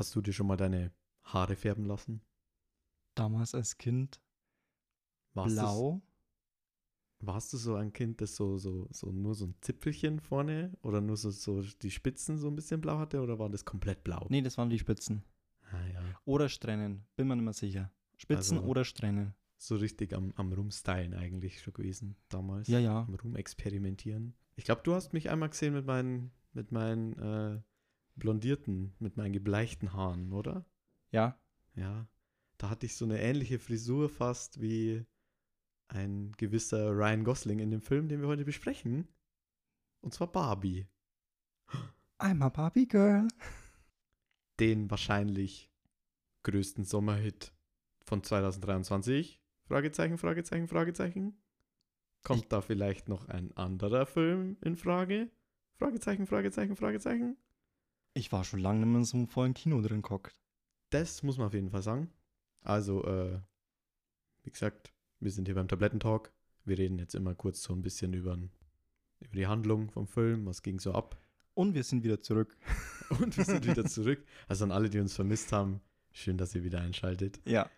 Hast du dir schon mal deine Haare färben lassen? Damals als Kind Warst blau. Du, warst du so ein Kind, das so, so, so nur so ein Zipfelchen vorne oder nur so, so die Spitzen so ein bisschen blau hatte oder war das komplett blau? Nee, das waren die Spitzen. Ah, ja. Oder Strähnen, bin mir nicht mehr sicher. Spitzen Also- oder Strähnen. So richtig am, am Rumstylen eigentlich schon gewesen damals. Ja, ja. Am Rumexperimentieren. Ich glaube, du hast mich einmal gesehen mit meinen, mit meinen äh, blondierten, mit meinen gebleichten Haaren, oder? Ja, Ja. Da hatte ich so eine ähnliche Frisur fast wie ein gewisser Ryan Gosling in dem Film, den wir heute besprechen. Und zwar Barbie. I'm a Barbie Girl. Den wahrscheinlich größten Sommerhit von 2023. Fragezeichen, Fragezeichen, Fragezeichen. Kommt Ich- da vielleicht noch ein anderer Film in Frage? Fragezeichen, Fragezeichen, Fragezeichen. Ich war schon lange nicht mehr in so einem vollen Kino drin gehockt. Das muss man auf jeden Fall sagen. Also, äh, wie gesagt, wir sind hier beim Tablettentalk. Wir reden jetzt immer kurz so ein bisschen über, über die Handlung vom Film, was ging so ab. Und wir sind wieder zurück. Und wir sind wieder zurück. Also an alle, die uns vermisst haben, schön, dass ihr wieder einschaltet. Ja.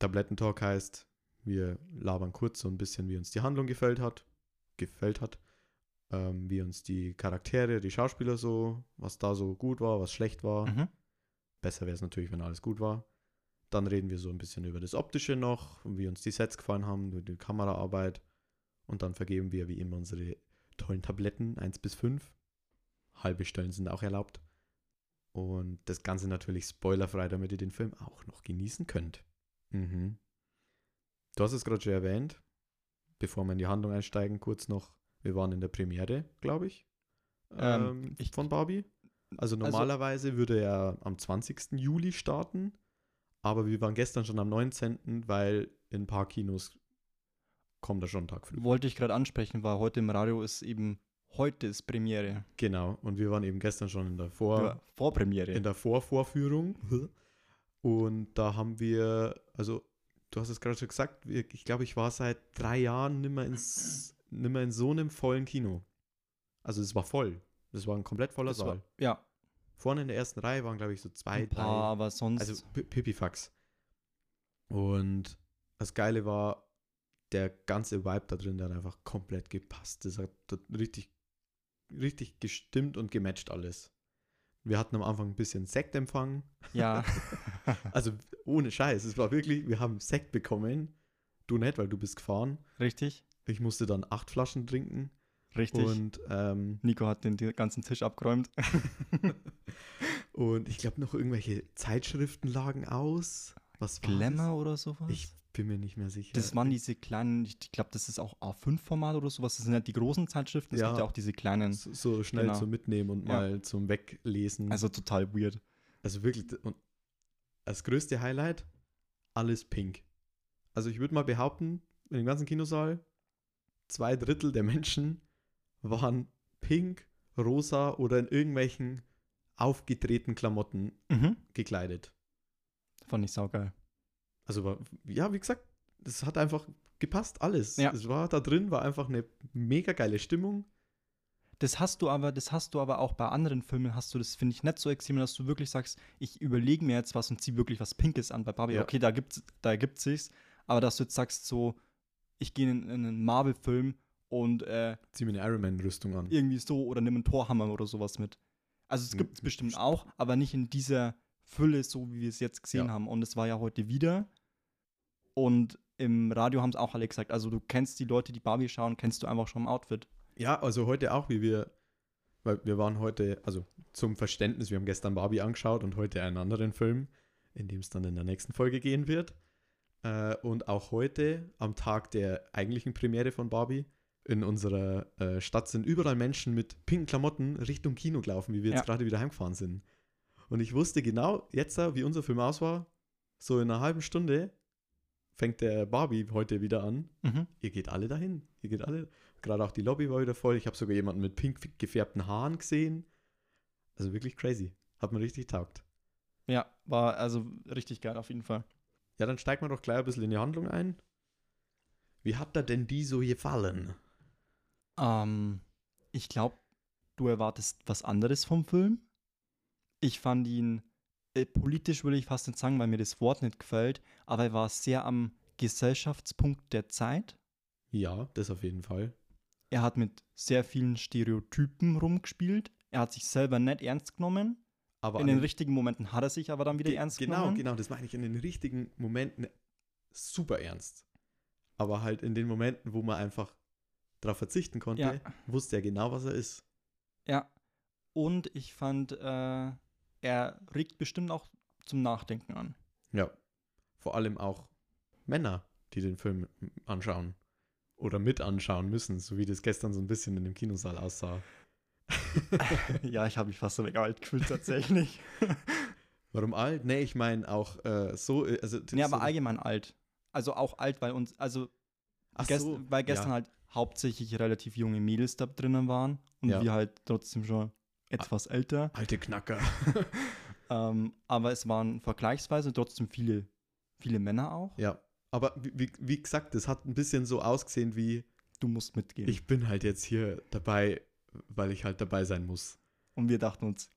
Tablettentalk heißt, wir labern kurz so ein bisschen, wie uns die Handlung gefällt hat. Gefällt hat. Ähm, wie uns die Charaktere, die Schauspieler so, was da so gut war, was schlecht war. Mhm. Besser wäre es natürlich, wenn alles gut war. Dann reden wir so ein bisschen über das Optische noch, wie uns die Sets gefallen haben, die Kameraarbeit. Und dann vergeben wir wie immer unsere tollen Tabletten 1 bis 5. Halbe Stellen sind auch erlaubt. Und das Ganze natürlich spoilerfrei, damit ihr den Film auch noch genießen könnt. Mhm. Du hast es gerade schon erwähnt, bevor wir in die Handlung einsteigen, kurz noch, wir waren in der Premiere, glaube ich, Ähm, ähm, ich- von Barbie. Also normalerweise würde er am 20. Juli starten, aber wir waren gestern schon am 19., weil in ein paar Kinos kommt er schon einen Tag früher. Wollte ich gerade ansprechen, weil heute im Radio ist eben, heute ist Premiere. Genau, und wir waren eben gestern schon in der Vor... Ja, Vorpremiere. in der Vorvorführung. Und da haben wir, also du hast es gerade schon gesagt, ich glaube, ich war seit drei Jahren nimmer, ins, nimmer in so einem vollen Kino. Also es war voll. Das war ein komplett voller Das Saal. war, ja, Vorne in der ersten Reihe waren, glaube ich, so zwei, ein paar, aber sonst. drei. Also Pipifax. Und das Geile war, der ganze Vibe da drin, der hat einfach komplett gepasst. Das hat dort richtig, richtig gestimmt und gematcht alles. Wir hatten am Anfang ein bisschen Sektempfang. ja, Also ohne Scheiß, es war wirklich, wir haben Sekt bekommen. Du nicht, weil du bist gefahren. richtig, Ich musste dann acht Flaschen trinken. richtig. Und, ähm, Nico hat den, ganzen Tisch abgeräumt. und ich glaube, noch irgendwelche Zeitschriften lagen aus. Was war Glamour oder sowas? Das? Ich bin mir nicht mehr sicher. das waren diese kleinen, ich glaube, das ist auch A5-Format oder sowas. Das sind ja die großen Zeitschriften. Es Ja. gibt ja auch diese kleinen. so, so schnell Genau. zum Mitnehmen und Ja. mal zum Weglesen. Also total weird. Also wirklich, und das größte Highlight, alles pink. Also ich würde mal behaupten, in dem ganzen Kinosaal, zwei Drittel der Menschen waren pink, rosa oder in irgendwelchen aufgedrehten Klamotten Mhm. gekleidet. Fand ich saugeil. Also war, ja, wie gesagt, das hat einfach gepasst, alles. Ja. Es war da drin, war einfach eine mega geile Stimmung. Das hast du aber, das hast du aber auch bei anderen Filmen, hast du das, finde ich, nicht so extrem, dass du wirklich sagst, ich überlege mir jetzt was und zieh wirklich was Pinkes an. Bei Barbie, Ja. okay, da gibt's, da ergibt sich's, aber dass du jetzt sagst, so, ich gehe in, in einen Marvel-Film und äh, Zieh mir eine Iron Man-Rüstung an. irgendwie so oder nimm einen Torhammer oder sowas mit. Also es Hm, gibt's bestimmt auch, aber nicht in dieser Fülle, so wie wir es jetzt gesehen Ja. haben. Und es war ja heute wieder. Und im Radio haben es auch alle gesagt. Also du kennst die Leute, die Barbie schauen, kennst du einfach schon im Outfit. Ja, also heute auch, wie wir, weil wir waren heute, also zum Verständnis, wir haben gestern Barbie angeschaut und heute einen anderen Film, in dem es dann in der nächsten Folge gehen wird. Äh, und auch heute, am Tag der eigentlichen Premiere von Barbie, in unserer äh, Stadt sind überall Menschen mit pinken Klamotten Richtung Kino gelaufen, wie wir jetzt Ja. gerade wieder heimgefahren sind. Und ich wusste genau jetzt, wie unser Film aus war, so in einer halben Stunde fängt der Barbie heute wieder an Mhm. ihr geht alle dahin. Ihr geht alle. Gerade auch die Lobby war wieder voll. Ich habe sogar jemanden mit pink gefärbten Haaren gesehen. Also wirklich crazy. Hat mir richtig taugt. Ja, war also richtig geil auf jeden Fall. Ja, dann steigen wir doch gleich ein bisschen in die Handlung ein. Wie hat er denn die so gefallen? Ähm, ich glaube, du erwartest was anderes vom Film. Ich fand ihn äh, politisch will ich fast nicht sagen, weil mir das Wort nicht gefällt, aber er war sehr am Gesellschaftspunkt der Zeit. Ja, das auf jeden Fall. Er hat mit sehr vielen Stereotypen rumgespielt. Er hat sich selber nicht ernst genommen. Aber in den den- richtigen Momenten hat er sich aber dann wieder Ge- ernst genau, genommen. genau, das meine ich in den richtigen Momenten super ernst. Aber halt in den Momenten, wo man einfach darauf verzichten konnte, Ja. wusste er genau, was er ist. Ja. Und ich fand, äh, er regt bestimmt auch zum Nachdenken an. Ja. Vor allem auch Männer, die den Film anschauen. Oder mit anschauen müssen, so wie das gestern so ein bisschen in dem Kinosaal aussah. ja, ich habe mich fast so weg alt gefühlt tatsächlich. Warum alt? Nee, ich meine auch äh, so. äh, Also, nee, aber so, allgemein alt. Also auch alt, weil uns, also Ach gest so, weil gestern ja. halt hauptsächlich relativ junge Mädels da drinnen waren und Ja. wir halt trotzdem schon etwas älter. Alte Knacker. Ähm, aber es waren vergleichsweise trotzdem viele, viele Männer auch. ja. Aber wie, wie, gesagt, das hat ein bisschen so ausgesehen wie, Du musst mitgehen. ich bin halt jetzt hier dabei, weil ich halt dabei sein muss. und wir dachten uns,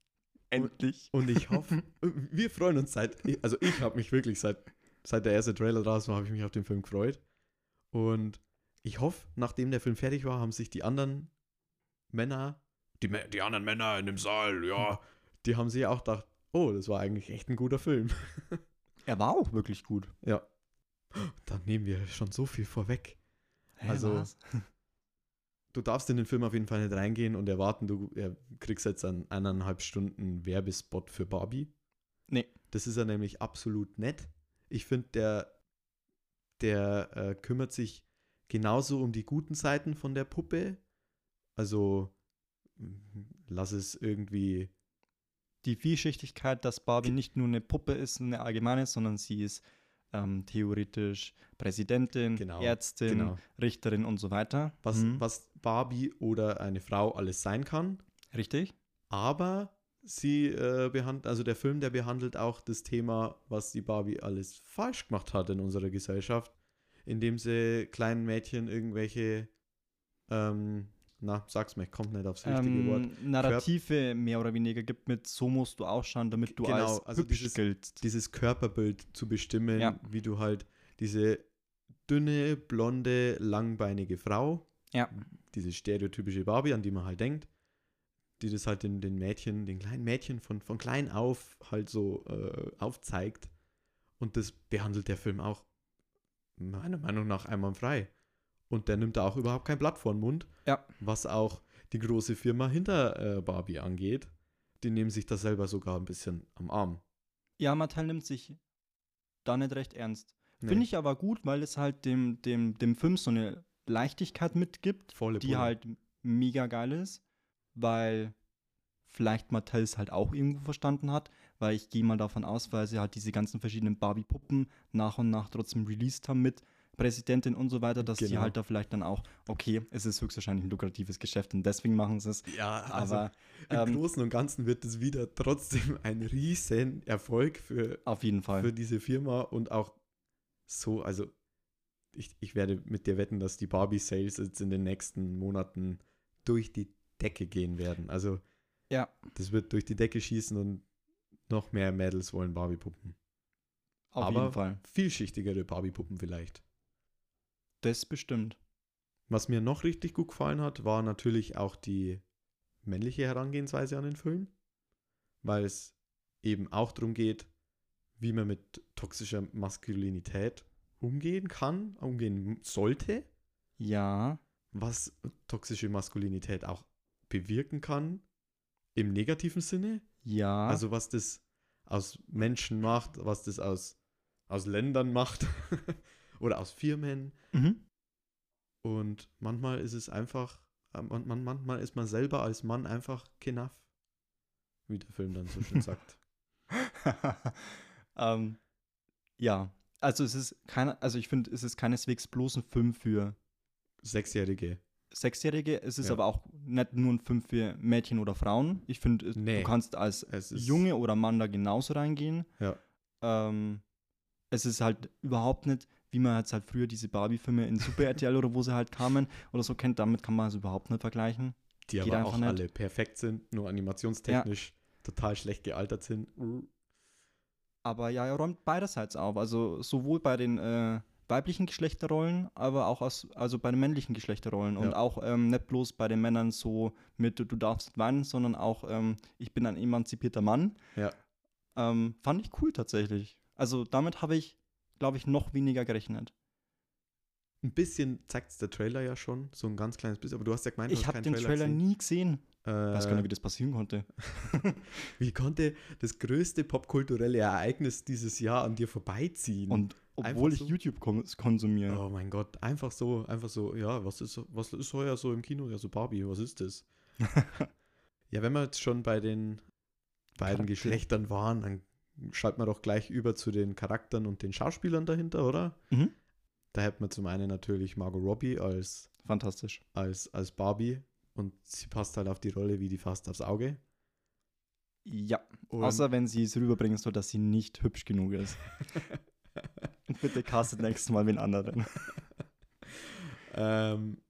endlich. Und ich hoffe, wir freuen uns seit, also ich habe mich wirklich seit, seit der erste Trailer draußen war, habe ich mich auf den Film gefreut. Und ich hoffe, nachdem der Film fertig war, haben sich die anderen Männer, die, die anderen Männer in dem Saal, ja, die haben sich auch gedacht, oh, das war eigentlich echt ein guter Film. Er war auch wirklich gut. Ja. Dann nehmen wir schon so viel vorweg. Hä, Also- was? Du darfst in den Film auf jeden Fall nicht reingehen und erwarten, du kriegst jetzt einen eineinhalb Stunden Werbespot für Barbie. Nee. Das ist er nämlich absolut nett. Ich finde, der, der äh, kümmert sich genauso um die guten Seiten von der Puppe. Also mm, lass es irgendwie. die Vielschichtigkeit, dass Barbie nicht nur eine Puppe ist, eine allgemeine, sondern sie ist ähm, theoretisch Präsidentin, Genau, Ärztin, genau. Richterin und so weiter. Was, Mhm. was Barbie oder eine Frau alles sein kann. Richtig? Aber sie äh, behandelt, also der Film, der behandelt auch das Thema, was die Barbie alles falsch gemacht hat in unserer Gesellschaft, indem sie kleinen Mädchen irgendwelche, ähm, na, sag's mir, ich kommt nicht aufs richtige Wort. Ähm, Narrative mehr oder weniger gibt mit, so musst du ausschauen, damit du Genau, als also hübsch dieses- giltst. Dieses Körperbild zu bestimmen, Ja. wie du halt diese dünne, blonde, langbeinige Frau, Ja. diese stereotypische Barbie, an die man halt denkt, die das halt den, den Mädchen, den kleinen Mädchen von, von klein auf halt so äh, aufzeigt. Und das behandelt der Film auch meiner Meinung nach einwandfrei. Und der nimmt da auch überhaupt kein Blatt vor den Mund, Ja. was auch die große Firma hinter äh, Barbie angeht. Die nehmen sich das selber sogar ein bisschen am Arm. Ja, Mattel nimmt sich da nicht recht ernst. Nee, Finde ich aber gut, weil es halt dem, dem, dem Film so eine Leichtigkeit mitgibt, volle die Pulle. halt mega geil ist, weil vielleicht Mattel es halt auch irgendwo verstanden hat, weil ich gehe mal davon aus, weil sie halt diese ganzen verschiedenen Barbie-Puppen nach und nach trotzdem released haben mit Präsidentin und so weiter, dass die Genau. halt da vielleicht dann auch, okay, es ist höchstwahrscheinlich ein lukratives Geschäft und deswegen machen sie es. Ja, also Aber im ähm, Großen und Ganzen wird es wieder trotzdem ein riesen Erfolg für, auf jeden Fall. für diese Firma und auch so, also ich, ich werde mit dir wetten, dass die Barbie-Sales jetzt in den nächsten Monaten durch die Decke gehen werden. Also Ja. das wird durch die Decke schießen und noch mehr Mädels wollen Barbie-Puppen. auf aber- jeden Fall. Vielschichtigere Barbie-Puppen vielleicht. Das bestimmt. Was mir noch richtig gut gefallen hat, war natürlich auch die männliche Herangehensweise an den Film, weil es eben auch darum geht, wie man mit toxischer Maskulinität umgehen kann, umgehen sollte, Ja, was toxische Maskulinität auch bewirken kann, im negativen Sinne, ja. also was das aus Menschen macht, was das aus, aus Ländern macht oder aus Firmen, mhm. Und manchmal ist es einfach, man, man, manchmal ist man selber als Mann einfach kenaff. Wie der Film dann so schön sagt. ähm, ja, also es ist keine, also ich finde, es ist keineswegs bloß ein Film für Sechsjährige. Sechsjährige, es ist Ja. aber auch nicht nur ein Film für Mädchen oder Frauen. Ich finde, Nee. du kannst als Junge oder Mann da genauso reingehen. Ja. Ähm, es ist halt überhaupt nicht, wie man jetzt halt früher diese Barbie-Filme in Super RTL oder wo sie halt kamen oder so kennt, damit kann man es überhaupt nicht vergleichen. Die geht aber auch nicht. alle perfekt sind, nur animationstechnisch total schlecht gealtert sind. Aber ja, er räumt beiderseits auf. Also sowohl bei den äh, weiblichen Geschlechterrollen, aber auch aus, also bei den männlichen Geschlechterrollen. Und Ja. auch ähm, nicht bloß bei den Männern so mit du darfst nicht weinen, sondern auch ähm, ich bin ein emanzipierter Mann. Ja. Ähm, fand ich cool tatsächlich. Also damit habe ich, glaube ich, noch weniger gerechnet. Ein bisschen zeigt es der Trailer ja schon, so ein ganz kleines bisschen, aber du hast ja gemeint, du Ich habe den Trailer gesehen. nie gesehen. Äh, Ich weiß gar nicht, wie das passieren konnte. wie konnte das größte popkulturelle Ereignis dieses Jahr an dir vorbeiziehen? Und Einfach obwohl ich so? YouTube kon konsumiere. Oh mein Gott, einfach so, einfach so, ja, was ist, was ist heuer so im Kino? Ja, so Barbie, was ist das? ja, wenn wir jetzt schon bei den beiden Charaktere. Geschlechtern waren, dann schalten wir doch gleich über zu den Charakteren und den Schauspielern dahinter, oder? Mhm. Da hätten wir zum einen natürlich Margot Robbie als, Fantastisch. als, als Barbie und sie passt halt auf die Rolle wie die Faust aufs Auge. Ja, Und außer wenn sie es rüberbringen soll, dass sie nicht hübsch genug ist. Bitte castet nächstes Mal wen anderen. ähm,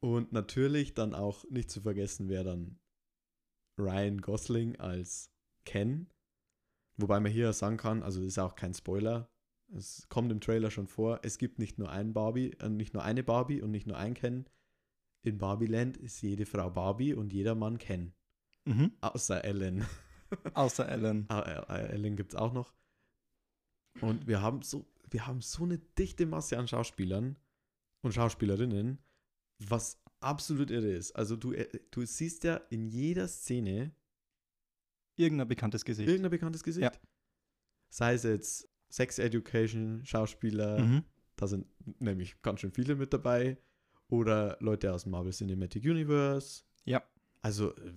und natürlich dann auch nicht zu vergessen wäre dann Ryan Gosling als Ken. Wobei man hier sagen kann, also das ist auch kein Spoiler, es kommt im Trailer schon vor, es gibt nicht nur einen Barbie, äh, nicht nur eine Barbie und nicht nur ein Ken. In Barbieland ist jede Frau Barbie und jeder Mann Ken. Mhm. Außer Ellen. Außer Ellen. Ah, äh, Ellen gibt es auch noch. Und wir haben so, wir haben so eine dichte Masse an Schauspielern und Schauspielerinnen, was absolut irre ist. Also du, äh, du siehst ja in jeder Szene Irgendein bekanntes Gesicht. irgendein bekanntes Gesicht. Ja. Sei es jetzt Sex Education, Schauspieler, Mhm. da sind nämlich ganz schön viele mit dabei. Oder Leute aus dem Marvel Cinematic Universe. Ja. Also, äh,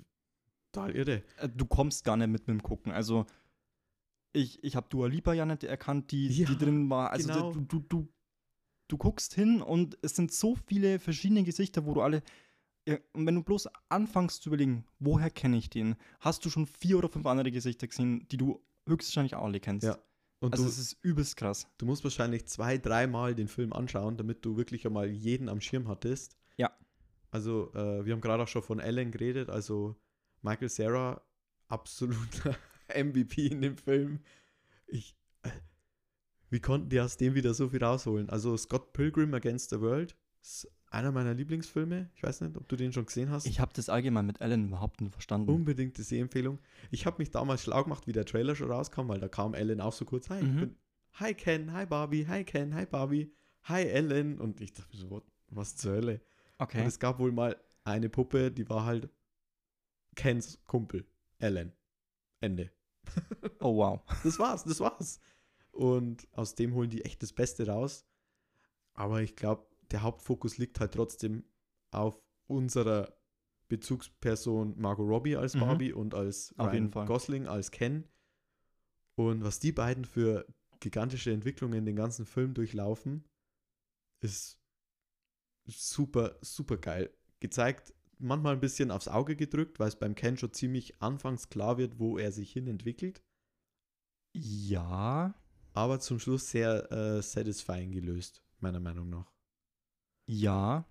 total irre. Äh, Du kommst gar nicht mit mit dem Gucken. Also, ich, ich habe Dua Lipa ja nicht erkannt, die, Ja, die drin war. Also, genau. du, du, du, du guckst hin und es sind so viele verschiedene Gesichter, wo du alle. Und wenn du bloß anfängst zu überlegen, woher kenne ich den, hast du schon vier oder fünf andere Gesichter gesehen, die du höchstwahrscheinlich auch alle kennst. Ja. Und Also, du, es ist übelst krass. Du musst wahrscheinlich zwei, dreimal den Film anschauen, damit du wirklich einmal jeden am Schirm hattest. Ja. Also, äh, wir haben gerade auch schon von Ellen geredet. Also, Michael Sarah, absoluter MVP in dem Film. Ich, äh, wie konnten die aus dem wieder so viel rausholen? Also, Scott Pilgrim Against the World einer meiner Lieblingsfilme. Ich weiß nicht, ob du den schon gesehen hast. Ich habe das allgemein mit Ellen überhaupt nicht verstanden. Unbedingte Sehempfehlung. Ich habe mich damals schlau gemacht, wie der Trailer schon rauskam, weil da kam Ellen auch so kurz. Hi, ich Mhm. hi Ken, hi Barbie, hi Ken, hi Barbie, hi Ellen. Und ich dachte mir so, what, was zur Hölle? okay. Und es gab wohl mal eine Puppe, die war halt Kens Kumpel, Ellen. Ende. Oh, wow. Das war's, das war's. Und aus dem holen die echt das Beste raus. Aber ich glaube, der Hauptfokus liegt halt trotzdem auf unserer Bezugsperson Margot Robbie als Mhm. Barbie und als Ryan. Gosling als Ken. Und was die beiden für gigantische Entwicklungen den ganzen Film durchlaufen, ist super, super geil. Gezeigt, manchmal ein bisschen aufs Auge gedrückt, weil es beim Ken schon ziemlich anfangs klar wird, wo er sich hin entwickelt Ja. aber zum Schluss sehr äh, satisfying gelöst, meiner Meinung nach. Ja.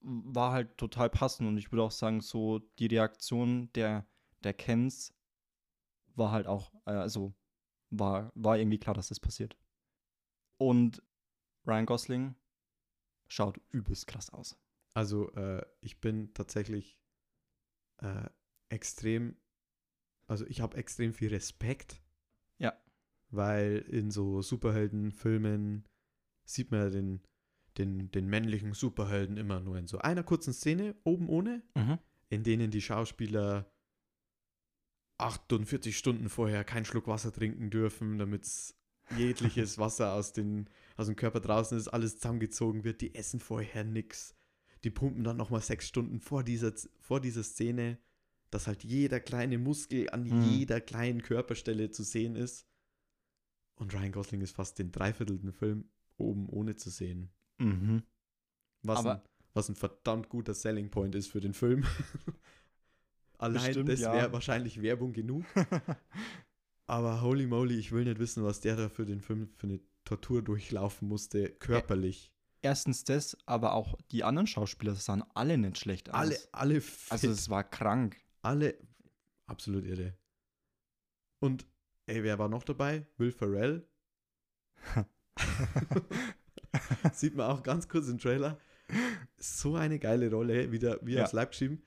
War halt total passend und ich würde auch sagen, so die Reaktion der, der Kens war halt auch, äh, also war, war irgendwie klar, dass das passiert. Und Ryan Gosling schaut übelst krass aus. Also äh, ich bin tatsächlich äh, extrem, also ich habe extrem viel Respekt. Ja. Weil in so Superheldenfilmen sieht man ja den, den, den männlichen Superhelden immer nur in so einer kurzen Szene, oben ohne, in denen die Schauspieler 48 Stunden vorher keinen Schluck Wasser trinken dürfen, damit jegliches Wasser aus, den, aus dem Körper draußen ist, alles zusammengezogen wird. Die essen vorher nix. Die pumpen dann nochmal sechs Stunden vor dieser, vor dieser Szene, dass halt jeder kleine Muskel an Hm. jeder kleinen Körperstelle zu sehen ist. Und Ryan Gosling ist fast den dreiviertelten Film oben ohne zu sehen. Mhm. Was, Aber- ein, was ein verdammt guter Selling Point ist für den Film. Allein Bestimmt, das ja. wäre wahrscheinlich Werbung genug. Aber holy moly, ich will nicht wissen, was der da für den Film für eine Tortur durchlaufen musste, körperlich. Erstens das, aber auch die anderen Schauspieler sahen alle nicht schlecht aus. Alle, alle fit, also es war krank. alle absolut irre. Und ey, wer war noch dabei? Will Ferrell. Sieht man auch ganz kurz im Trailer. So eine geile Rolle, wieder wie Ja. aufs Leib geschrieben.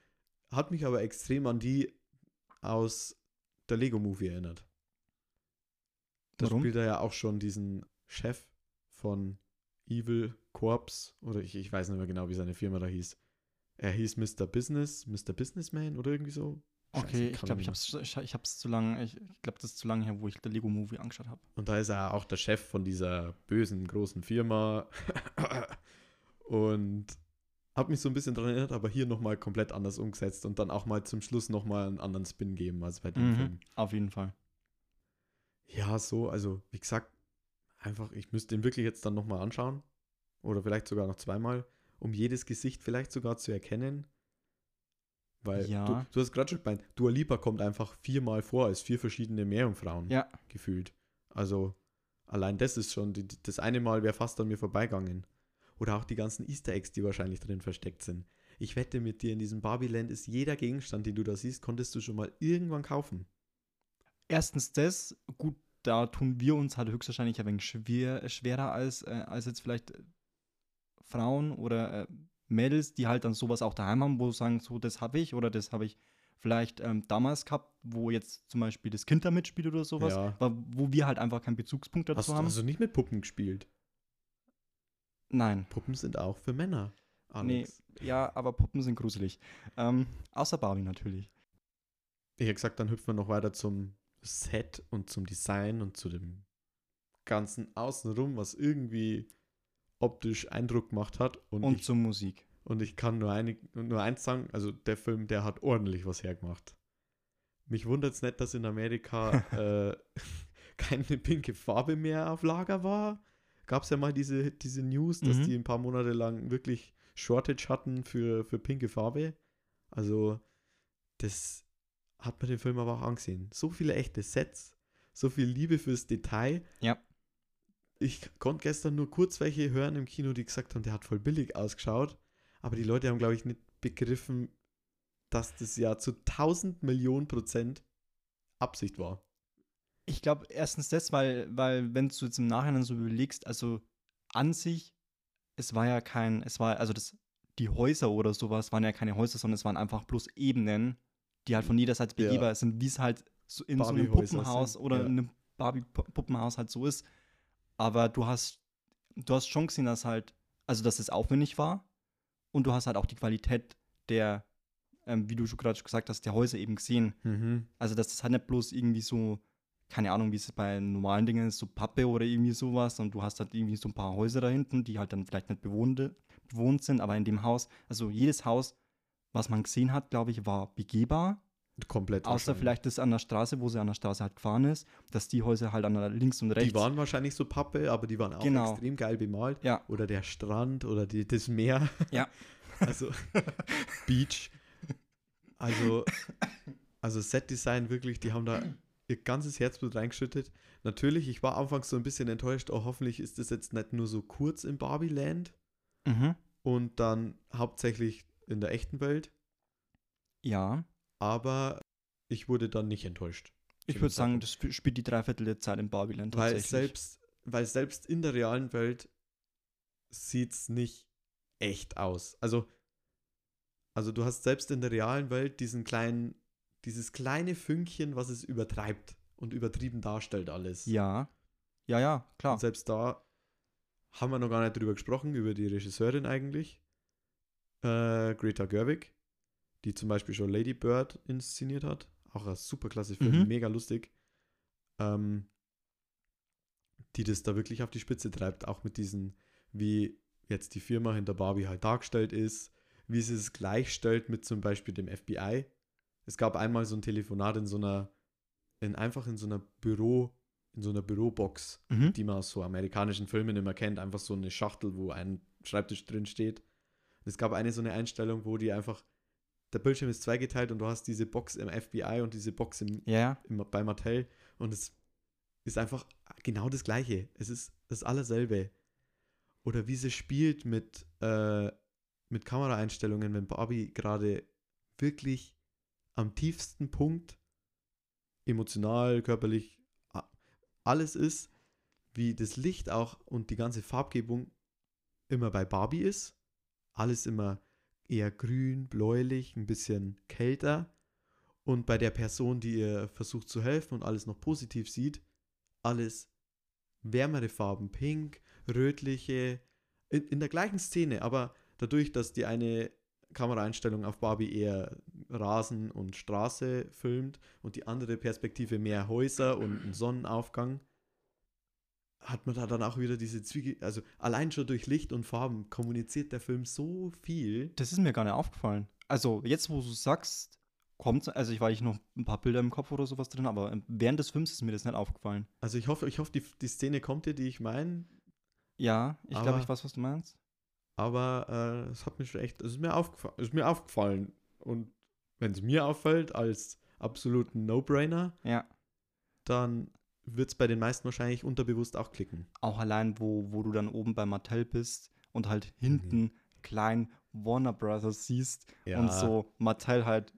Hat mich aber extrem an die aus der Lego Movie erinnert. Da Warum? spielt er ja auch schon diesen Chef von Evil Corps oder ich, ich weiß nicht mehr genau, wie seine Firma da hieß. Er hieß Mr. Business, Mr. Businessman oder irgendwie so. Okay, ich glaube, ich hab's, ich, ich hab's zu lange, ich, ich glaube, das ist zu lange her, wo ich der Lego Movie angeschaut habe. Und da ist er auch der Chef von dieser bösen großen Firma. und hat mich so ein bisschen daran erinnert, aber hier nochmal komplett anders umgesetzt und dann auch mal zum Schluss nochmal einen anderen Spin geben als bei dem Mhm. Film. Auf jeden Fall. Ja, so, also wie gesagt, einfach, ich müsste den wirklich jetzt dann nochmal anschauen. Oder vielleicht sogar noch zweimal, um jedes Gesicht vielleicht sogar zu erkennen. Weil Ja. du, du hast gerade schon gemeint, Dua Lipa kommt einfach viermal vor als vier verschiedene Meerjungfrauen. Ja, gefühlt. Also allein das ist schon, die, das eine Mal wäre fast an mir vorbeigegangen. Oder auch die ganzen Easter Eggs, die wahrscheinlich drin versteckt sind. Ich wette mit dir, in diesem Barbie-Land ist jeder Gegenstand, den du da siehst, konntest du schon mal irgendwann kaufen. erstens das, gut, da tun wir uns halt höchstwahrscheinlich ein wenig schwer, schwerer als, äh, als jetzt vielleicht äh, Frauen oder äh, Mädels, die halt dann sowas auch daheim haben, wo sie sagen, so, das habe ich oder das habe ich vielleicht ähm, damals gehabt, wo jetzt zum Beispiel das Kind da mitspielt oder sowas, Ja. wo wir halt einfach keinen Bezugspunkt dazu Hast, haben. hast du nicht mit Puppen gespielt? Nein. Puppen sind auch für Männer. Nee, Alex. ja, aber Puppen sind gruselig. Ähm, außer Barbie natürlich. Ich hätte gesagt, dann hüpfen wir noch weiter zum Set und zum Design und zu dem ganzen Außenrum, was irgendwie optisch Eindruck gemacht hat. Und, Und ich, zur Musik. und ich kann nur, einig, nur eins sagen, also der Film, der hat ordentlich was hergemacht. Mich wundert es nicht, dass in Amerika äh, keine pinke Farbe mehr auf Lager war. Gab es ja mal diese, diese News, dass Mhm. die ein paar Monate lang wirklich Shortage hatten für, für pinke Farbe. Also, das hat man den Film aber auch angesehen. So viele echte Sets, so viel Liebe fürs Detail. Ja. Ich konnte gestern nur kurz welche hören im Kino, die gesagt haben, der hat voll billig ausgeschaut. Aber die Leute haben, glaube ich, nicht begriffen, dass das ja zu 1000 Millionen Prozent Absicht war. Ich glaube, erstens das, weil, weil wenn du jetzt im Nachhinein so überlegst, also an sich, es war ja kein, es war, also das, die Häuser oder sowas waren ja keine Häuser, sondern es waren einfach bloß Ebenen, die halt von jeder Seite Ja. begehbar sind, wie es halt so in so einem Puppenhaus sind, oder ja. in einem Barbie-Puppenhaus halt so ist. Aber du hast, du hast schon gesehen, dass halt, also dass es aufwendig war und du hast halt auch die Qualität der, ähm, wie du schon gerade gesagt hast, der Häuser eben gesehen. Mhm. Also, dass das halt nicht bloß irgendwie so, keine Ahnung, wie es bei normalen Dingen ist, so Pappe oder irgendwie sowas und du hast halt irgendwie so ein paar Häuser da hinten, die halt dann vielleicht nicht bewohnte, bewohnt sind, aber in dem Haus, also jedes Haus, was man gesehen hat, glaube ich, war begehbar. Komplett. Außer vielleicht das an der Straße, wo sie an der Straße halt gefahren ist, dass die Häuser halt an der links und rechts. Die waren wahrscheinlich so Pappe, aber die waren auch Genau. extrem geil bemalt. Ja. Oder der Strand oder die, das Meer. Ja. Also Beach. Also, also Set-Design wirklich, die haben da ihr ganzes Herzblut reingeschüttet. Natürlich, ich war anfangs so ein bisschen enttäuscht, oh, hoffentlich ist das jetzt nicht nur so kurz im Barbie-Land Mhm. und dann hauptsächlich in der echten Welt. Ja. Aber ich wurde dann nicht enttäuscht. Ich würde sagen, das spielt die Dreiviertel der Zeit in Barbiland Weil tatsächlich. selbst, weil selbst in der realen Welt sieht es nicht echt aus. Also, also du hast selbst in der realen Welt diesen kleinen, dieses kleine Fünkchen, was es übertreibt und übertrieben darstellt alles. Ja. Ja, ja, klar. Und selbst da haben wir noch gar nicht drüber gesprochen, über die Regisseurin eigentlich. Äh, Greta Gerwig, die zum Beispiel schon Lady Bird inszeniert hat. Auch ein super klasse Film, Mhm. mega lustig. Ähm, die das da wirklich auf die Spitze treibt, auch mit diesen, wie jetzt die Firma hinter Barbie halt dargestellt ist, wie sie es gleichstellt mit zum Beispiel dem FBI. Es gab einmal so ein Telefonat in so einer, in einfach in so einer Büro, in so einer Bürobox, Mhm. die man aus so amerikanischen Filmen immer kennt, einfach so eine Schachtel, wo ein Schreibtisch drin steht. Und es gab eine so eine Einstellung, wo die einfach, der Bildschirm ist zweigeteilt und du hast diese Box im FBI und diese Box im, Ja, im, bei Mattel und es ist einfach genau das Gleiche. Es ist das allerselbe. Oder wie sie spielt mit, äh, mit Kameraeinstellungen, wenn Barbie gerade wirklich am tiefsten Punkt emotional, körperlich alles ist, wie das Licht auch und die ganze Farbgebung immer bei Barbie ist. Alles immer eher grün, bläulich, ein bisschen kälter. Und bei der Person, die ihr versucht zu helfen und alles noch positiv sieht, alles wärmere Farben, pink, rötliche, in, in der gleichen Szene, aber dadurch, dass die eine Kameraeinstellung auf Barbie eher Rasen und Straße filmt und die andere Perspektive mehr Häuser und einen Sonnenaufgang, hat man da dann auch wieder diese Züge, also allein schon durch Licht und Farben kommuniziert der Film so viel. Das ist mir gar nicht aufgefallen. Also jetzt, wo du sagst, kommt, also ich war ich noch ein paar Bilder im Kopf oder sowas drin, aber während des Films ist mir das nicht aufgefallen. Also ich hoffe, ich hoffe, die, die Szene kommt dir, die ich meine. Ja, ich glaube, ich weiß, was du meinst. Aber äh, es hat mir schon echt, es ist mir, aufgefa es ist mir aufgefallen. Und wenn es mir auffällt als absoluten No-Brainer, Ja. dann wird es bei den meisten wahrscheinlich unterbewusst auch klicken. Auch allein, wo, wo du dann oben bei Mattel bist und halt Mhm. hinten klein Warner Brothers siehst und so Mattel halt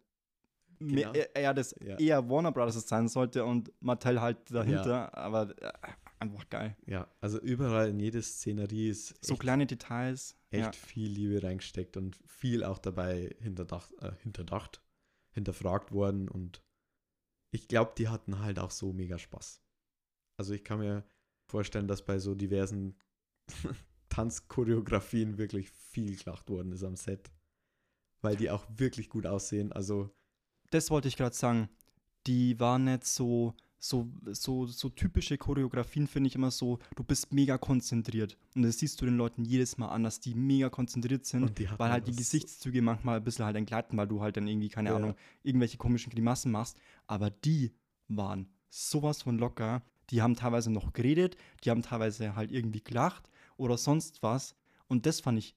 mehr, Genau. eher- eher das Ja. eher Warner Brothers sein sollte und Mattel halt dahinter, aber äh, einfach geil. Ja, also überall in jede Szenerie ist So echt, kleine Details. echt Ja. viel Liebe reingesteckt und viel auch dabei hinterdacht, äh, hinterdacht, hinterfragt worden und ich glaube, die hatten halt auch so mega Spaß. Also ich kann mir vorstellen, dass bei so diversen Tanzchoreografien wirklich viel gelacht worden ist am Set, weil die auch wirklich gut aussehen. Also Das wollte ich gerade sagen. Die war nicht so, so, so, so typische Choreografien, finde ich immer so, du bist mega konzentriert. Und das siehst du den Leuten jedes Mal an, dass die mega konzentriert sind. weil halt die Gesichtszüge manchmal ein bisschen halt entgleiten, weil du halt dann irgendwie, keine Ja. Ahnung, irgendwelche komischen Grimassen machst. Aber die waren sowas von locker. Die haben teilweise noch geredet, die haben teilweise halt irgendwie gelacht oder sonst was. Und das fand ich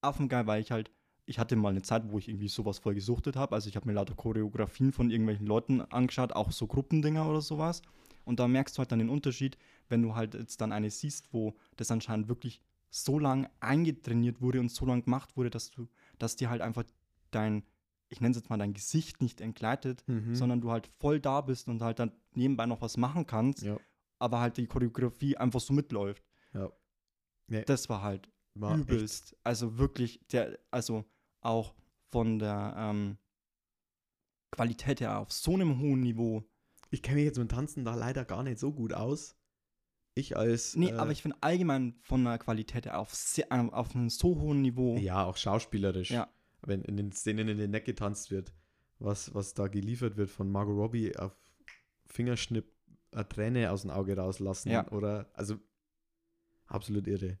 affengeil, weil ich halt, ich hatte mal eine Zeit, wo ich irgendwie sowas voll gesuchtet habe. Also ich habe mir lauter Choreografien von irgendwelchen Leuten angeschaut, auch so Gruppendinger oder sowas. Und da merkst du halt dann den Unterschied, wenn du halt jetzt dann eine siehst, wo das anscheinend wirklich so lang eingetrainiert wurde und so lang gemacht wurde, dass du, dass dir halt einfach dein, ich nenne es jetzt mal dein Gesicht nicht entgleitet, Mhm. sondern du halt voll da bist und halt dann nebenbei noch was machen kannst, ja, aber halt die Choreografie einfach so mitläuft. ja. Nee, Das war halt war echt, übelst. Also wirklich, der, also auch von der ähm, Qualität her auf so einem hohen Niveau. ich kenne mich jetzt mit Tanzen da leider gar nicht so gut aus. Ich als Nee, äh, aber ich finde allgemein von der Qualität her auf, sehr, auf einem so hohen Niveau. Ja, auch schauspielerisch. Ja. Wenn in den Szenen in den Neck getanzt wird, was, was da geliefert wird von Margot Robbie auf Fingerschnipp eine Träne aus dem Auge rauslassen. Ja. Oder, also, absolut irre.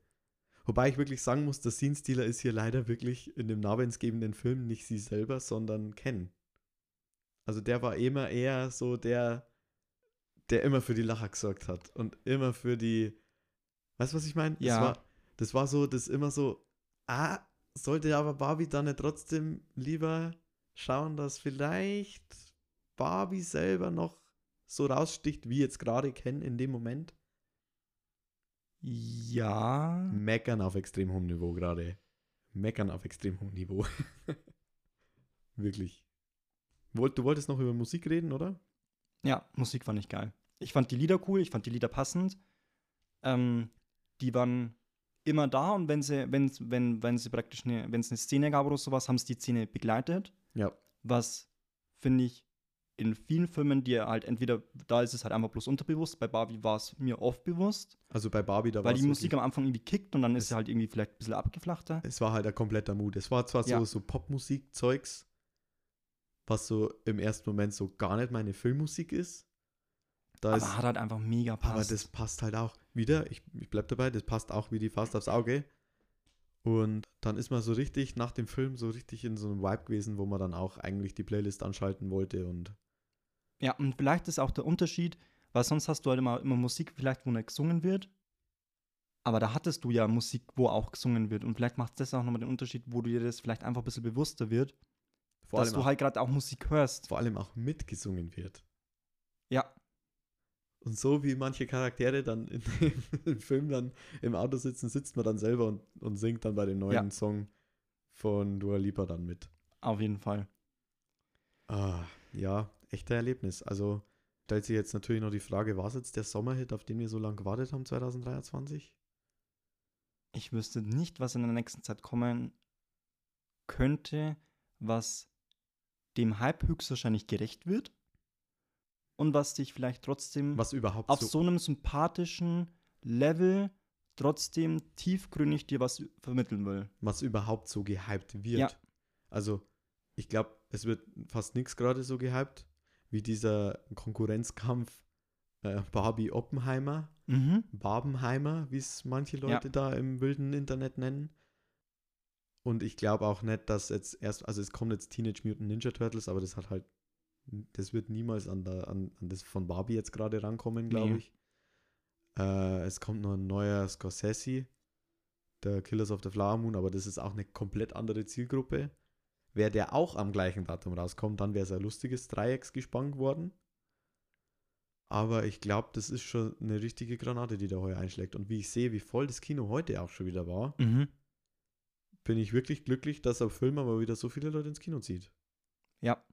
Wobei ich wirklich sagen muss, der Scene-Stealer ist hier leider wirklich in dem namensgebenden Film nicht sie selber, sondern Ken. Also der war immer eher so der, der immer für die Lacher gesorgt hat und immer für die, weißt du, was ich meine? Ja. Das war, das war so, das immer so, ah, sollte aber Barbie dann nicht trotzdem lieber schauen, dass vielleicht Barbie selber noch so raussticht, wie jetzt gerade Ken in dem Moment? Ja. Meckern auf extrem hohem Niveau gerade. Meckern auf extrem hohem Niveau. Wirklich. Du wolltest noch über Musik reden, oder? Ja, Musik fand ich geil. Ich fand die Lieder cool, ich fand die Lieder passend. Ähm, die waren immer da und wenn sie, wenn, wenn, wenn sie praktisch eine, wenn es eine Szene gab oder sowas, haben sie die Szene begleitet. Ja. Was finde ich in vielen Filmen, die halt entweder, da ist es halt einfach bloß unterbewusst, bei Barbie war es mir oft bewusst, Also bei Barbie, da war weil die Musik am Anfang irgendwie kickt und dann ist Es- sie halt irgendwie vielleicht ein bisschen abgeflachter. Es war halt ein kompletter Mut. Es war zwar Ja. so, so Popmusik-Zeugs, was so im ersten Moment so gar nicht meine Filmmusik ist. Da Aber ist hat halt einfach mega passt. Aber das passt halt auch wieder, ich, ich bleib dabei, das passt auch wie die Faust aufs Auge. Und dann ist man so richtig nach dem Film so richtig in so einem Vibe gewesen, wo man dann auch eigentlich die Playlist anschalten wollte und Ja, und vielleicht ist auch der Unterschied, weil sonst hast du halt immer, immer Musik, vielleicht wo nicht gesungen wird. Aber da hattest du ja Musik, wo auch gesungen wird. Und vielleicht macht das auch nochmal den Unterschied, wo du dir das vielleicht einfach ein bisschen bewusster wird, vor, dass du halt gerade auch Musik hörst. vor allem auch mitgesungen wird. Ja, Und so wie manche Charaktere dann in dem, im Film dann im Auto sitzen, sitzt man dann selber und, und singt dann bei dem neuen Ja. Song von Dua Lipa dann mit. auf jeden Fall. Ah, ja, echter Erlebnis. Also stellt sich jetzt natürlich noch die Frage, war es jetzt der Sommerhit, auf den wir so lange gewartet haben, 2023? Ich wüsste nicht, was in der nächsten Zeit kommen könnte, was dem Hype höchstwahrscheinlich gerecht wird und was dich vielleicht trotzdem Was überhaupt auf so, so einem sympathischen Level trotzdem tiefgründig dir was vermitteln will. was überhaupt so gehypt wird. Ja. Also, ich glaube, es wird fast nichts gerade so gehypt, wie dieser Konkurrenzkampf äh, Barbie Oppenheimer, Mhm. Barbenheimer, wie es manche Ja. Leute da im wilden Internet nennen. Und ich glaube auch nicht, dass jetzt erst, also es kommt jetzt Teenage Mutant Ninja Turtles, aber das hat halt, das wird niemals an, der, an, an das von Barbie jetzt gerade rankommen, glaube Nee. ich. Äh, es kommt noch ein neuer Scorsese, der Killers of the Flower Moon, aber das ist auch eine komplett andere Zielgruppe. Wäre der auch am gleichen Datum rauskommt, dann wäre es ein lustiges Dreiecksgespann geworden. Aber ich glaube, das ist schon eine richtige Granate, die da heuer einschlägt. Und wie ich sehe, wie voll das Kino heute auch schon wieder war, Mhm. bin ich wirklich glücklich, dass der Film aber wieder so viele Leute ins Kino zieht. Ja.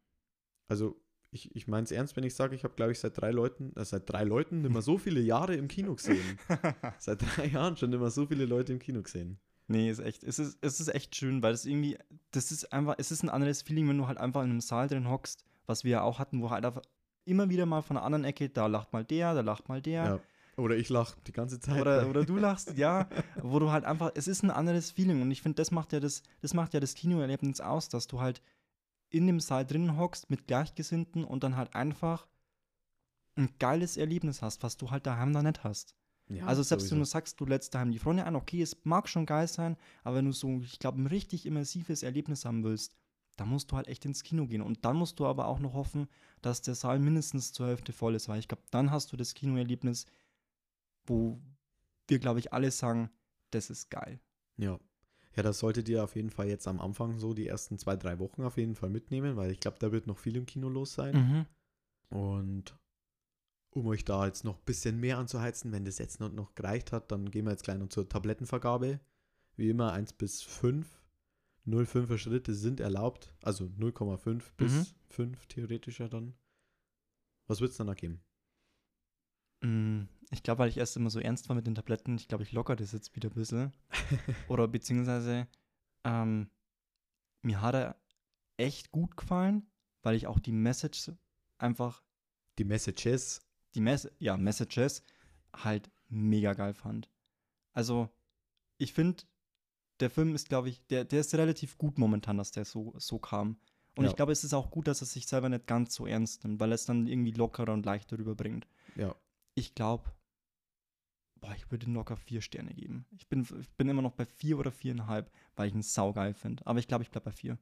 Also, ich, ich meine es ernst, wenn ich sage, ich habe, glaube ich, seit drei Leuten, äh, seit drei Leuten mehr so viele Jahre im Kino gesehen. seit drei Jahren schon mehr so viele Leute im Kino gesehen. Nee, ist echt, es ist, es ist echt schön, weil es irgendwie, das ist einfach, es ist ein anderes Feeling, wenn du halt einfach in einem Saal drin hockst, was wir ja auch hatten, wo halt einfach immer wieder mal von der anderen Ecke, da lacht mal der, da lacht mal der. Ja. Oder ich lache die ganze Zeit. Oder, oder du lachst, ja, wo du halt einfach, es ist ein anderes Feeling und ich finde, das macht ja das, das macht ja das Kinoerlebnis aus, dass du halt in dem Saal drinnen hockst mit Gleichgesinnten und dann halt einfach ein geiles Erlebnis hast, was du halt daheim da nicht hast. Ja, also selbst wenn du sowieso. sagst, du lädst daheim die Freunde ein, okay, es mag schon geil sein, aber wenn du so, ich glaube, ein richtig immersives Erlebnis haben willst, dann musst du halt echt ins Kino gehen. Und dann musst du aber auch noch hoffen, dass der Saal mindestens zur Hälfte voll ist, weil ich glaube, dann hast du das Kinoerlebnis, wo wir, glaube ich, alle sagen, das ist geil. Ja. Ja, das solltet ihr auf jeden Fall jetzt am Anfang so die ersten zwei, drei Wochen auf jeden Fall mitnehmen, weil ich glaube, da wird noch viel im Kino los sein. Mhm. Und um euch da jetzt noch ein bisschen mehr anzuheizen, wenn das jetzt noch, noch gereicht hat, dann gehen wir jetzt gleich noch zur Tablettenvergabe. Wie immer 1 bis 5. 0,5er Schritte sind erlaubt, also 0,5 bis Mhm. 5 theoretischer dann. Was wird es dann noch geben? Mm, Ich glaube, weil ich erst immer so ernst war mit den Tabletten, ich glaube, ich locker das jetzt wieder ein bisschen. Oder beziehungsweise, ähm, mir hat er echt gut gefallen, weil ich auch die Message einfach, Die Messages. die Mess ja, Messages halt mega geil fand. Also, ich finde, der Film ist, glaube ich, der, der ist relativ gut momentan, dass der so, so kam. Und Ja. ich glaube, es ist auch gut, dass er sich selber nicht ganz so ernst nimmt, weil er es dann irgendwie lockerer und leichter rüberbringt. Ja. Ich glaube, boah, ich würde locker vier Sterne geben. Ich bin, ich bin immer noch bei vier oder viereinhalb, weil ich ihn saugeil finde. Aber ich glaube, ich bleibe bei vier.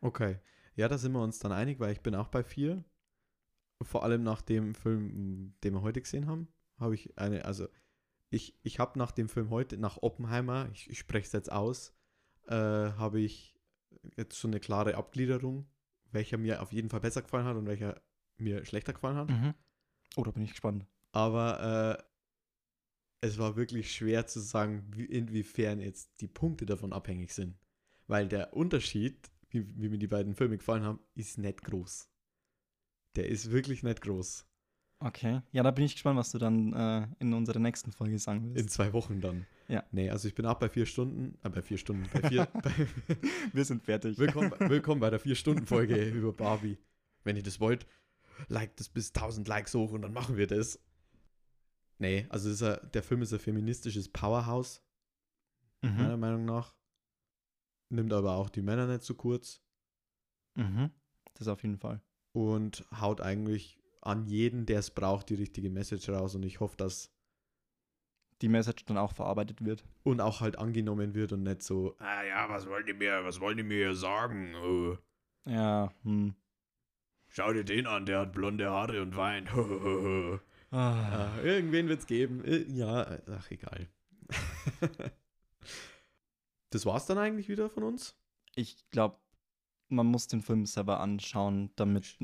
Okay. Ja, da sind wir uns dann einig, weil ich bin auch bei 4. Vor allem nach dem Film, den wir heute gesehen haben, habe ich eine, also ich, ich habe nach dem Film heute, nach Oppenheimer, ich, ich spreche es jetzt aus, äh, habe ich jetzt schon eine klare Abgliederung, welcher mir auf jeden Fall besser gefallen hat und welcher mir schlechter gefallen hat. Mhm. Oh, da bin ich gespannt. Aber äh, es war wirklich schwer zu sagen, wie, inwiefern jetzt die Punkte davon abhängig sind. Weil der Unterschied, wie, wie mir die beiden Filme gefallen haben, ist nicht groß. Der ist wirklich nicht groß. Okay. Ja, da bin ich gespannt, was du dann äh, in unserer nächsten Folge sagen In willst. zwei Wochen dann. Ja. Nee, also ich bin auch bei vier Stunden, äh, bei vier Stunden, bei vier. bei, Wir sind fertig. willkommen, willkommen bei der Vier-Stunden-Folge über Barbie. Wenn ihr das wollt, liked das bis 1000 Likes hoch und dann machen wir das. Nee, also ist er, der Film ist ein feministisches Powerhouse. meiner Mhm. Meinung nach. Nimmt aber auch die Männer nicht zu kurz Mhm. Das auf jeden Fall. und haut eigentlich an jeden, der es braucht, die richtige Message raus. Und ich hoffe, dass Die Message dann auch verarbeitet wird. und auch halt angenommen wird und nicht so, ah ja, was wollen die mir, was wollen die mir sagen? Oh, Ja. Hm. schau dir den an, der hat blonde Haare und weint. Ah. ah, irgendwen wird's geben. Äh, Ja, ach egal. das war's dann eigentlich wieder von uns. Ich glaube, man muss den Film selber anschauen, damit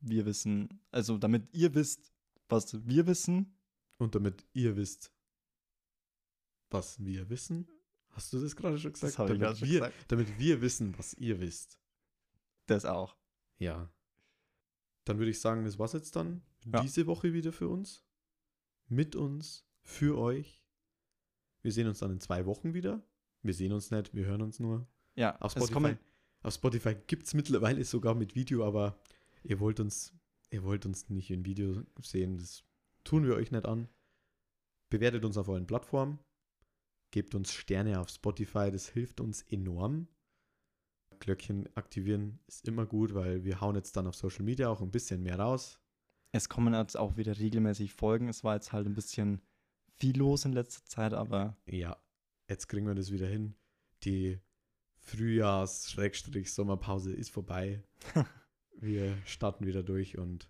wir wissen, also damit ihr wisst, was wir wissen. Und damit ihr wisst, was wir wissen. Hast du das gerade schon gesagt? ich damit, schon wir, gesagt. damit wir wissen, was ihr wisst. Das auch. Ja. Dann würde ich sagen, das war's jetzt dann. Ja. diese Woche wieder für uns. Mit uns, für euch. Wir sehen uns dann in zwei Wochen wieder. Wir sehen uns nicht, wir hören uns nur. Ja, Auf es Spotify, kommen, auf Spotify gibt es mittlerweile sogar mit Video, aber ihr wollt uns, ihr wollt uns nicht in Video sehen. Das tun wir euch nicht an. Bewertet uns auf euren Plattformen. Gebt uns Sterne auf Spotify, das hilft uns enorm. Glöckchen aktivieren ist immer gut, weil wir hauen jetzt dann auf Social Media auch ein bisschen mehr raus. es kommen jetzt auch wieder regelmäßig Folgen. Es war jetzt halt ein bisschen viel los in letzter Zeit, aber Ja, jetzt kriegen wir das wieder hin. Die Frühjahrs-Sommerpause ist vorbei. wir starten wieder durch und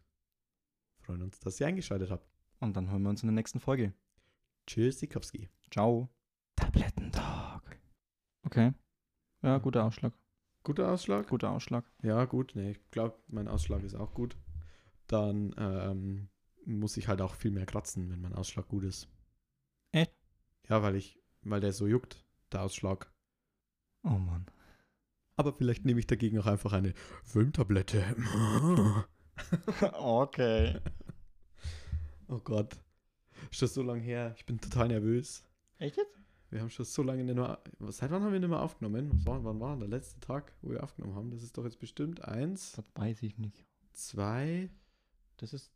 freuen uns, dass ihr eingeschaltet habt. und dann hören wir uns in der nächsten Folge. Tschüss, Sikowski. Ciao. Tablettentalk. Okay. Ja, guter Ausschlag. Guter Ausschlag? Guter Ausschlag. Ja, gut. Nee, ich glaube, mein Ausschlag ist auch gut. Dann ähm, muss ich halt auch viel mehr kratzen, wenn mein Ausschlag gut ist. Echt? Ja, weil ich, weil der so juckt, der Ausschlag. Oh Mann. Aber vielleicht nehme ich dagegen auch einfach eine Filmtablette. okay. oh Gott. Ist das so lange her? Ich bin total nervös. Echt jetzt? Wir haben schon so lange nicht mehr. Seit wann haben wir nicht mehr aufgenommen? Was war, wann war der letzte Tag, wo wir aufgenommen haben? Das ist doch jetzt bestimmt eins, Das weiß ich nicht. zwei. Das ist,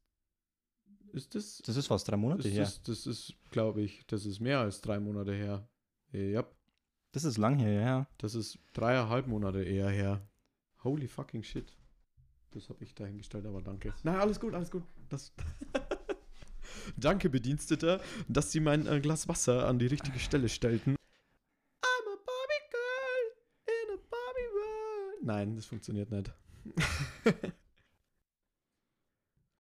Ist das? das ist fast drei Monate Das her. ist, das ist glaube ich, das ist mehr als drei Monate her. Ja, Das ist lang her, ja. das ist dreieinhalb Monate eher her. Holy fucking shit. Das habe ich dahingestellt, aber danke. Na, alles gut, alles gut. Das danke, Bediensteter, dass Sie mein äh, Glas Wasser an die richtige Stelle stellten. I'm a Barbie girl in a Barbie world. Nein, das funktioniert nicht.